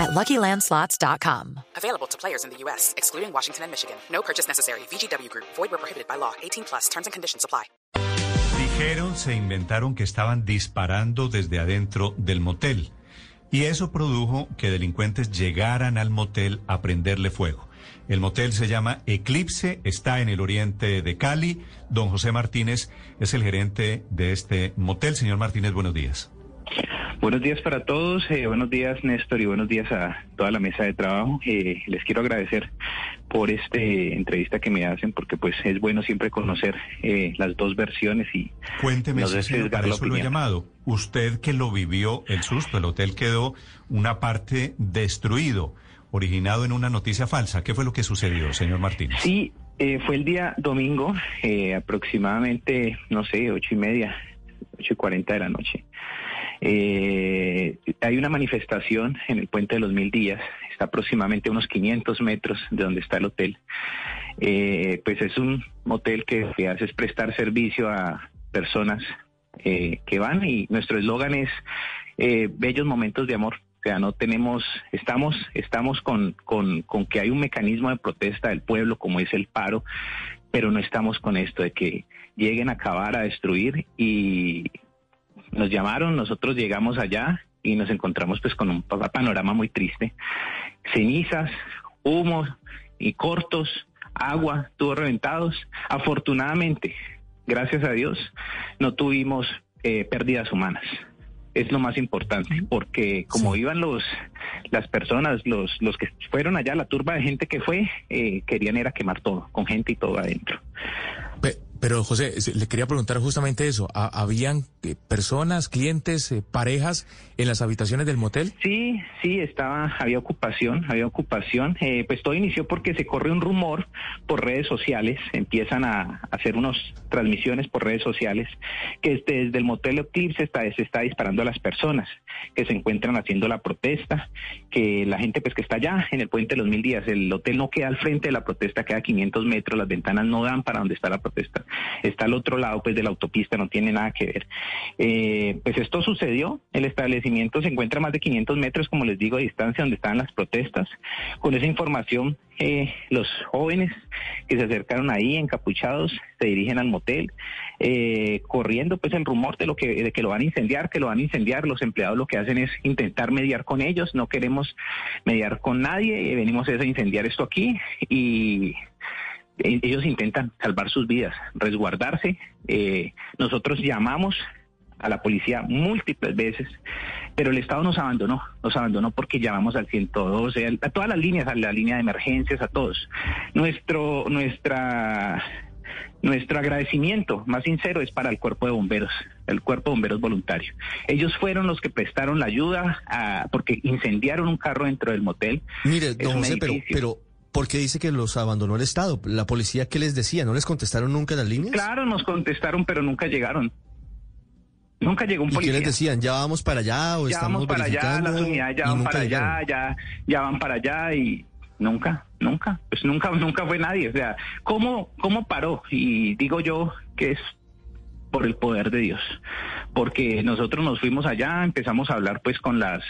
at LuckyLandSlots.com. Available to players in the U.S., excluding Washington and Michigan. No purchase necessary. VGW Group. Void where prohibited by law. 18 plus. Terms and conditions apply. Dijeron, se inventaron que estaban disparando desde adentro del motel. Y eso produjo que delincuentes llegaran al motel a prenderle fuego. El motel se llama Eclipse, está en el oriente de Cali. Don José Martínez es el gerente de este motel. Señor Martínez, buenos días. Buenos días para todos, eh, buenos días Néstor y buenos días a toda la mesa de trabajo. Eh, les quiero agradecer por esta entrevista que me hacen porque pues es bueno siempre conocer eh, las dos versiones y cuénteme no si para la eso lo he llamado. Usted que lo vivió el susto, el hotel quedó una parte destruido, originado en una noticia falsa. ¿Qué fue lo que sucedió, señor Martínez? Sí, eh, fue el día domingo, eh, aproximadamente, no sé, ocho y media, ocho y cuarenta de la noche. Eh, hay una manifestación en el puente de los Mil Días, está aproximadamente a unos 500 metros de donde está el hotel. Eh, pues es un hotel que lo que hace es prestar servicio a personas eh, que van y nuestro eslogan es eh, bellos momentos de amor. O sea, no tenemos, estamos, estamos con, con, con que hay un mecanismo de protesta del pueblo como es el paro, pero no estamos con esto de que lleguen a acabar, a destruir y nos llamaron, nosotros llegamos allá y nos encontramos pues con un pa- panorama muy triste. Cenizas, humo y cortos, agua, tubos reventados. Afortunadamente, gracias a Dios, no tuvimos eh, pérdidas humanas. Es lo más importante, porque como iban los las personas, los los que fueron allá, la turba de gente que fue, eh, querían era quemar todo, con gente y todo adentro. Pe- Pero José, le quería preguntar justamente eso. ¿Ha- ¿Habían eh, personas, clientes, eh, parejas en las habitaciones del motel? Sí, sí, estaba, había ocupación, había ocupación. Eh, pues todo inició porque se corre un rumor por redes sociales, empiezan a hacer unas transmisiones por redes sociales que este- desde el motel Eclipse está, se está disparando a las personas que se encuentran haciendo la protesta, que la gente pues que está allá en el puente de los mil días, el hotel no queda al frente de la protesta, queda a 500 metros, las ventanas no dan para donde está la protesta, está al otro lado pues de la autopista, no tiene nada que ver. Eh, pues esto sucedió, el establecimiento se encuentra a más de 500 metros, como les digo, de distancia donde estaban las protestas. Con esa información, eh, los jóvenes que se acercaron ahí encapuchados se dirigen al motel, eh, corriendo pues el rumor de lo que de que lo van a incendiar, que lo van a incendiar. Los empleados lo que hacen es intentar mediar con ellos, no queremos mediar con nadie, venimos a incendiar esto aquí y ellos intentan salvar sus vidas, resguardarse. Eh, nosotros llamamos a la policía múltiples veces, pero el Estado nos abandonó, nos abandonó porque llamamos al 112, al- a todas las líneas, a la línea de emergencias, a todos. Nuestro, nuestra, nuestro agradecimiento más sincero es para el cuerpo de bomberos, el cuerpo de bomberos voluntario. Ellos fueron los que prestaron la ayuda a- porque incendiaron un carro dentro del motel. Mire, don José, pero ¿por qué dice que los abandonó el Estado? ¿La policía qué les decía? ¿No les contestaron nunca las líneas? Claro, nos contestaron, pero nunca llegaron. Nunca llegó un ¿Y qué policía. les decían? ¿Ya vamos para allá o ya estamos vamos para allá, las unidades ya van para allá, ya, ya van para allá y nunca, nunca, pues nunca, nunca fue nadie. O sea, ¿cómo, cómo paró? Y digo yo que es por el poder de Dios, porque nosotros nos fuimos allá, empezamos a hablar pues con las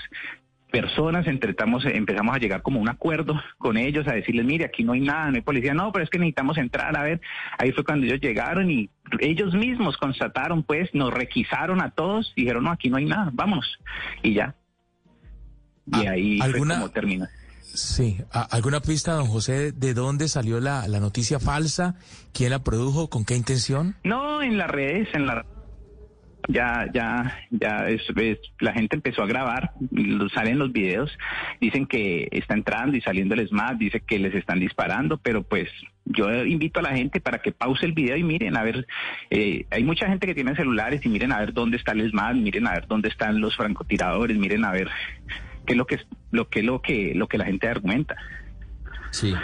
personas, entretamos, empezamos a llegar como un acuerdo con ellos, a decirles, mire, aquí no hay nada, no hay policía, no, pero es que necesitamos entrar, a ver, ahí fue cuando ellos llegaron y ellos mismos constataron, pues, nos requisaron a todos, dijeron, no, aquí no hay nada, vámonos, y ya. Y Ah, ahí ¿alguna- fue como terminó. Sí. ¿A- ¿Alguna pista, don José, de dónde salió la, la noticia falsa? ¿Quién la produjo? ¿Con qué intención? No, en las redes, en la ya, ya, ya la gente empezó a grabar, salen los videos, dicen que está entrando y saliendo el SMAT, dice que les están disparando, pero pues yo invito a la gente para que pause el video y miren a ver, eh, hay mucha gente que tiene celulares y miren a ver dónde está el SMAT, miren a ver dónde están los francotiradores, miren a ver qué es lo que lo que lo que lo que la gente argumenta. Sí.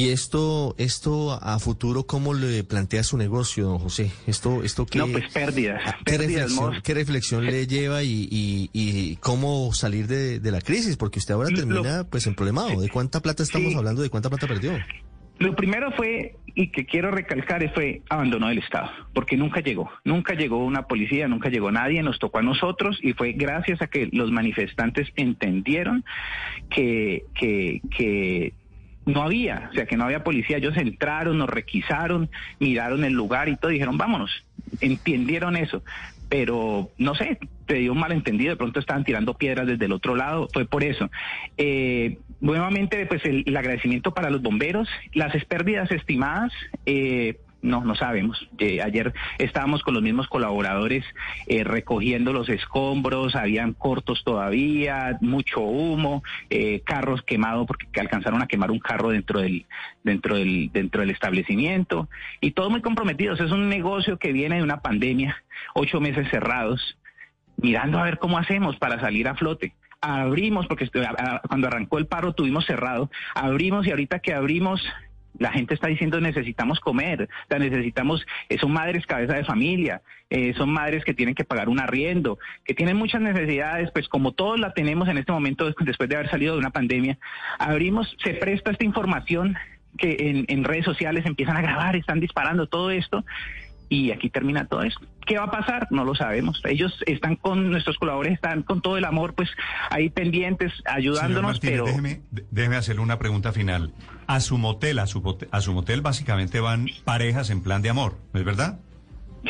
Y esto, esto a futuro, ¿cómo le plantea su negocio, don José? Esto, esto qué, No, pues pérdidas. ¿qué, pérdidas, reflexión, qué reflexión le lleva y, y, y cómo salir de, de la crisis? Porque usted ahora Lo- termina pues en problemado. ¿De cuánta plata estamos Sí. hablando? ¿De cuánta plata perdió? Lo primero fue, y que quiero recalcar, fue abandonó el Estado, porque nunca llegó, nunca llegó una policía, nunca llegó nadie, nos tocó a nosotros y fue gracias a que los manifestantes entendieron que, que, que no había, o sea, que no había policía. Ellos entraron, nos requisaron, miraron el lugar y todo, dijeron, vámonos, entendieron eso. Pero no sé, te dio un malentendido, de pronto estaban tirando piedras desde el otro lado, fue por eso. Eh, nuevamente, pues el, agradecimiento para los bomberos, las pérdidas estimadas, eh, no, no sabemos. Eh, ayer estábamos con los mismos colaboradores eh, recogiendo los escombros, habían cortos todavía, mucho humo, eh, carros quemados porque alcanzaron a quemar un carro dentro del dentro del dentro del establecimiento y todos muy comprometidos. Es un negocio que viene de una pandemia, ocho meses cerrados, mirando a ver cómo hacemos para salir a flote abrimos, porque cuando arrancó el paro tuvimos cerrado, abrimos y ahorita que abrimos, la gente está diciendo necesitamos comer, sea, necesitamos, eh, son madres cabeza de familia, eh, son madres que tienen que pagar un arriendo, que tienen muchas necesidades, pues como todos la tenemos en este momento des- después de haber salido de una pandemia, abrimos, se presta esta información que en, en redes sociales empiezan a grabar, están disparando todo esto y aquí termina todo esto. ¿Qué va a pasar? No lo sabemos. Ellos están con, nuestros colaboradores están con todo el amor, pues ahí pendientes, ayudándonos, pero... déjeme, déjeme hacerle una pregunta final. A su motel, a su, a su motel básicamente van parejas en plan de amor, ¿no es verdad?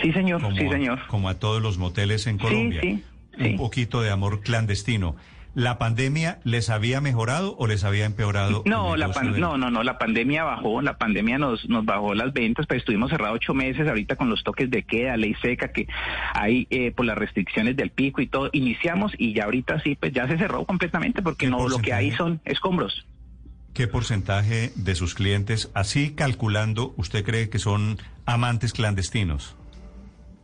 Sí, señor, Como, sí, señor. como a todos los moteles en Sí, Colombia. sí, Un sí. poquito de amor clandestino. ¿La pandemia les había mejorado o les había empeorado? No, la pan- no, no, no, la pandemia bajó, la pandemia nos, nos bajó las ventas, pues estuvimos cerrados ocho meses ahorita con los toques de queda, ley seca que hay eh, por las restricciones del pico y todo, iniciamos y ya ahorita sí, pues ya se cerró completamente porque ¿Qué no, lo que hay son escombros. ¿Qué porcentaje de sus clientes, así calculando, usted cree que son amantes clandestinos?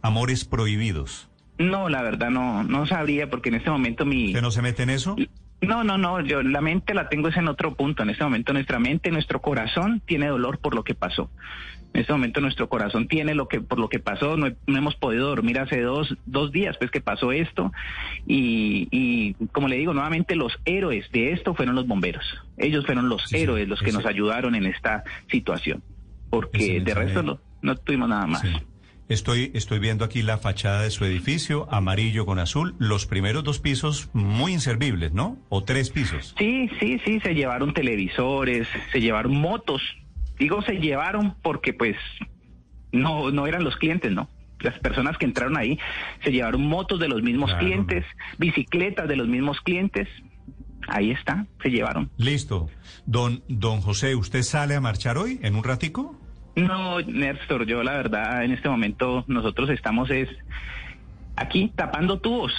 Amores prohibidos. No, la verdad no, no sabría porque en este momento mi... ¿Usted no se mete en eso? No, no, no, yo la mente la tengo es en otro punto. En este momento nuestra mente, nuestro corazón tiene dolor por lo que pasó. En este momento nuestro corazón tiene lo que por lo que pasó. No, no hemos podido dormir hace dos, dos días pues que pasó esto. Y, y como le digo nuevamente, los héroes de esto fueron los bomberos. Ellos fueron los Sí, sí, héroes los que ese- nos ayudaron en esta situación. Porque Ese de resto no, no tuvimos nada más. Sí. Estoy, estoy viendo aquí la fachada de su edificio, amarillo con azul. Los primeros dos pisos muy inservibles, ¿no? O tres pisos. Sí, sí, sí, se llevaron televisores, se llevaron motos. Digo se llevaron porque pues no, no eran los clientes, ¿no? Las personas que entraron ahí se llevaron motos de los mismos Claro. clientes, bicicletas de los mismos clientes. Ahí está, se llevaron. Listo. Don, don José, ¿usted sale a marchar hoy en un ratico? No, Néstor, yo la verdad en este momento nosotros estamos es aquí tapando tubos,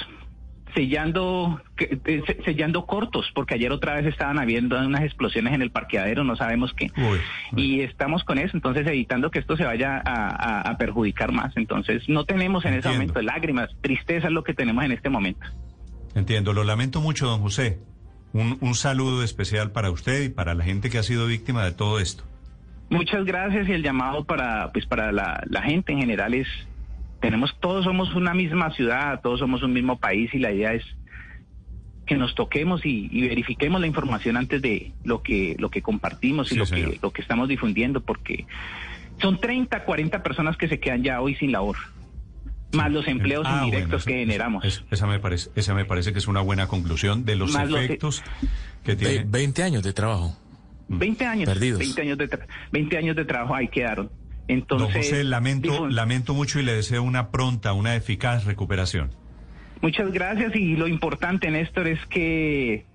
sellando eh, se- sellando cortos, porque ayer otra vez estaban habiendo unas explosiones en el parqueadero, no sabemos qué. Uy, uy. Y estamos con eso, entonces evitando que esto se vaya a, a- a perjudicar más. Entonces no tenemos en ese Entiendo. momento lágrimas, tristeza es lo que tenemos en este momento. Entiendo, lo lamento mucho, don José. Un, un saludo especial para usted y para la gente que ha sido víctima de todo esto. Muchas gracias y el llamado para pues para la, la gente en general es tenemos todos somos una misma ciudad, todos somos un mismo país y la idea es que nos toquemos y, y verifiquemos la información antes de lo que lo que compartimos y Sí, lo señor. que lo que estamos difundiendo porque son 30, 40 personas que se quedan ya hoy sin labor. Más los empleos Ah, indirectos bueno, que generamos. eso- esa, me parece, esa me parece que es una buena conclusión de los Más los- efectos que tiene. 20 años de trabajo. 20 años, Perdidos. 20 años de tra- 20 años de trabajo ahí quedaron. Entonces, don José, lamento, lamento mucho y le deseo una pronta, una eficaz recuperación. Muchas gracias y lo importante, Néstor, es que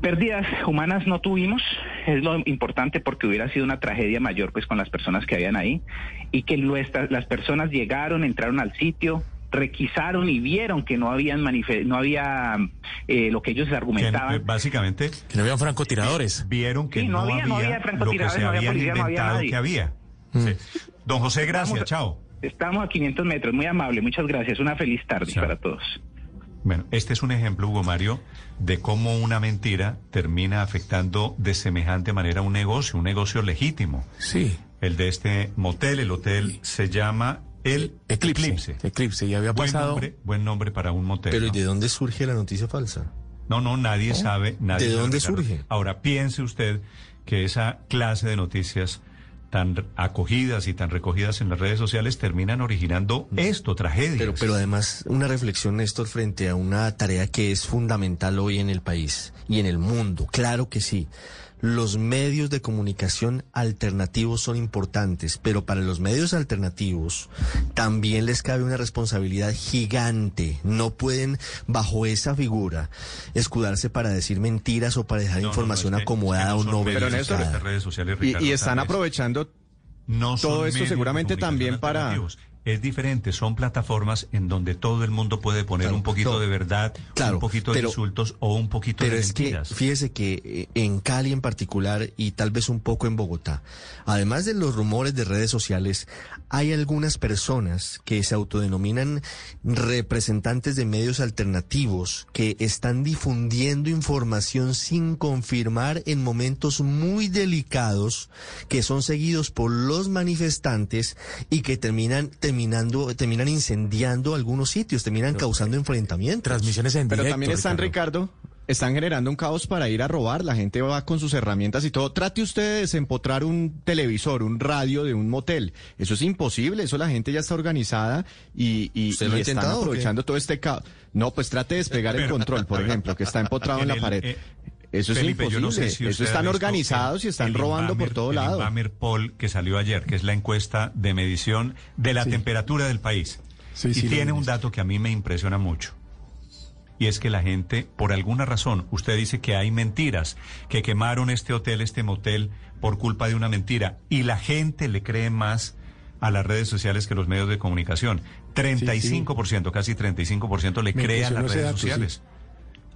pérdidas humanas no tuvimos, es lo importante porque hubiera sido una tragedia mayor pues con las personas que habían ahí y que nuestras, las personas llegaron, entraron al sitio, requisaron y vieron que no habían manife- no había eh, lo que ellos argumentaban. eh, básicamente Que no habían francotiradores. vieron que Sí, no, no había- no había lo que francotiradores, se no había habían policía, no había inventado nadie. que había. Sí. Don José, gracias, chao. Estamos a 500 metros, muy amable, muchas gracias, una feliz tarde Chao. para todos. Bueno, este es un ejemplo, Hugo Mario, de cómo una mentira termina afectando de semejante manera un negocio, un negocio legítimo. Sí. El de este motel, el hotel se llama El Eclipse. Eclipse, y había Buen pasado... nombre, buen nombre para un motel. Pero ¿y de dónde surge la noticia falsa? No, no, nadie sabe. Nadie ¿De sabe, dónde surge? Ahora, piense usted que esa clase de noticias tan acogidas y tan recogidas en las redes sociales terminan originando esto, tragedias. Pero, pero además, una reflexión, Néstor, frente a una tarea que es fundamental hoy en el país y en el mundo. Claro que sí. Los medios de comunicación alternativos son importantes, pero para los medios alternativos también les cabe una responsabilidad gigante. No pueden, bajo esa figura, escudarse para decir mentiras o para dejar No, no, no, información es que- acomodada es que o no estas redes sociales, Y, Ricardo, y están tal vez. aprovechando No todo esto seguramente también para-. Es diferente, son plataformas en donde todo el mundo puede poner Claro, un poquito no, de verdad, claro, un poquito de insultos o un poquito Pero de es que mentiras. fíjese que eh, en Cali en particular y tal vez un poco en Bogotá, además de los rumores de redes sociales, hay algunas personas que se autodenominan representantes de medios alternativos que están difundiendo información sin confirmar en momentos muy delicados que son seguidos por los manifestantes y que terminan terminando terminan incendiando algunos sitios, terminan causando enfrentamientos. Transmisiones en Pero directo, también están, Ricardo. están generando un caos para ir a robar. La gente va con sus herramientas y todo. Trate usted de desempotrar un televisor, un radio de un motel. Eso es imposible. Eso la gente ya está organizada y, y, ¿Usted y lo están aprovechando todo este caos. No, pues trate de despegar el control, por ejemplo, que está empotrado en la el- pared. eh, Eso es Felipe, yo imposible. no sé si Eso están organizados y el- están el robando por todo el lado. Inbamer Poll que salió ayer, que es la encuesta de medición de la temperatura del país. Sí, y sí, tiene un dato que a mí me impresiona mucho. Y es que la gente, por alguna razón, usted dice que hay mentiras, que quemaron este hotel, este motel, por culpa de una mentira. Y la gente le cree más a las redes sociales que los medios de comunicación. 35%, casi 35% le Me cree a las redes dato, sociales.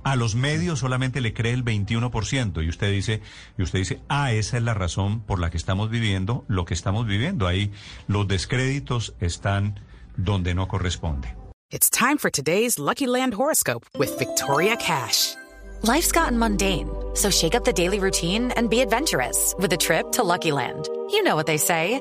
A los medios solamente le cree el 21% y usted dice y usted dice, "Ah, esa es la razón por la que estamos viviendo lo que estamos viviendo." Ahí los descréditos están donde no corresponde. It's time for today's Lucky Land horoscope with Victoria Cash. Life's gotten mundane, so shake up the daily routine and be adventurous with a trip to Lucky Land. You know what they say.